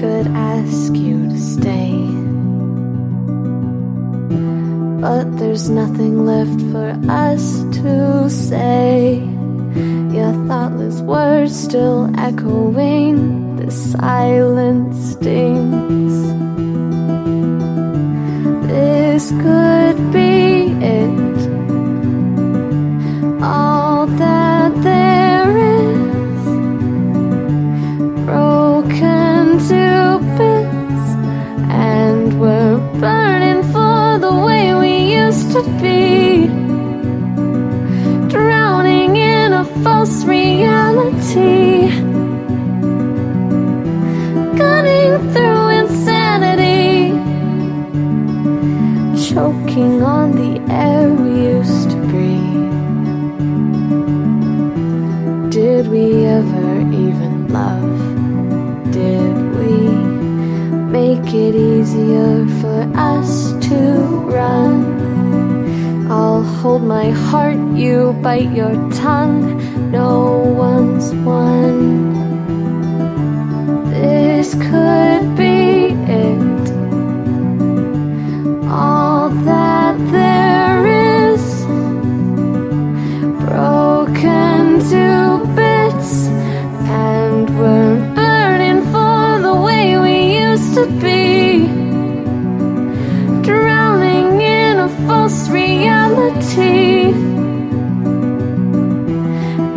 could ask you to stay. But there's nothing left for us to say. Your thoughtless words still echoing the silent sting. Used to be. Drowning in a false reality. Cutting through insanity. Choking on the air we used to breathe. Did we ever even love? Did we make it easier for us to run? Hold my heart, you bite your tongue. No one's won. false reality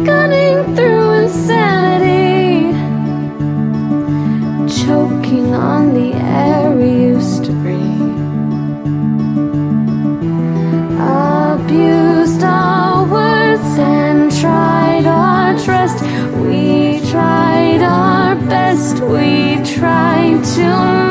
Gunning through insanity Choking on the air we used to breathe. Abused our words and tried our trust. We tried our best, we tried to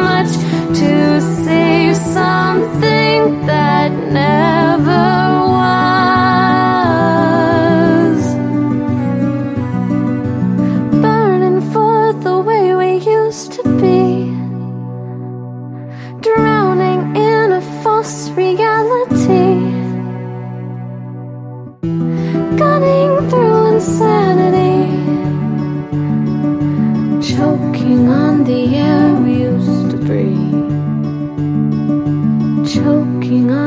false reality. Gunning through insanity. Choking on the air we used to breathe Choking on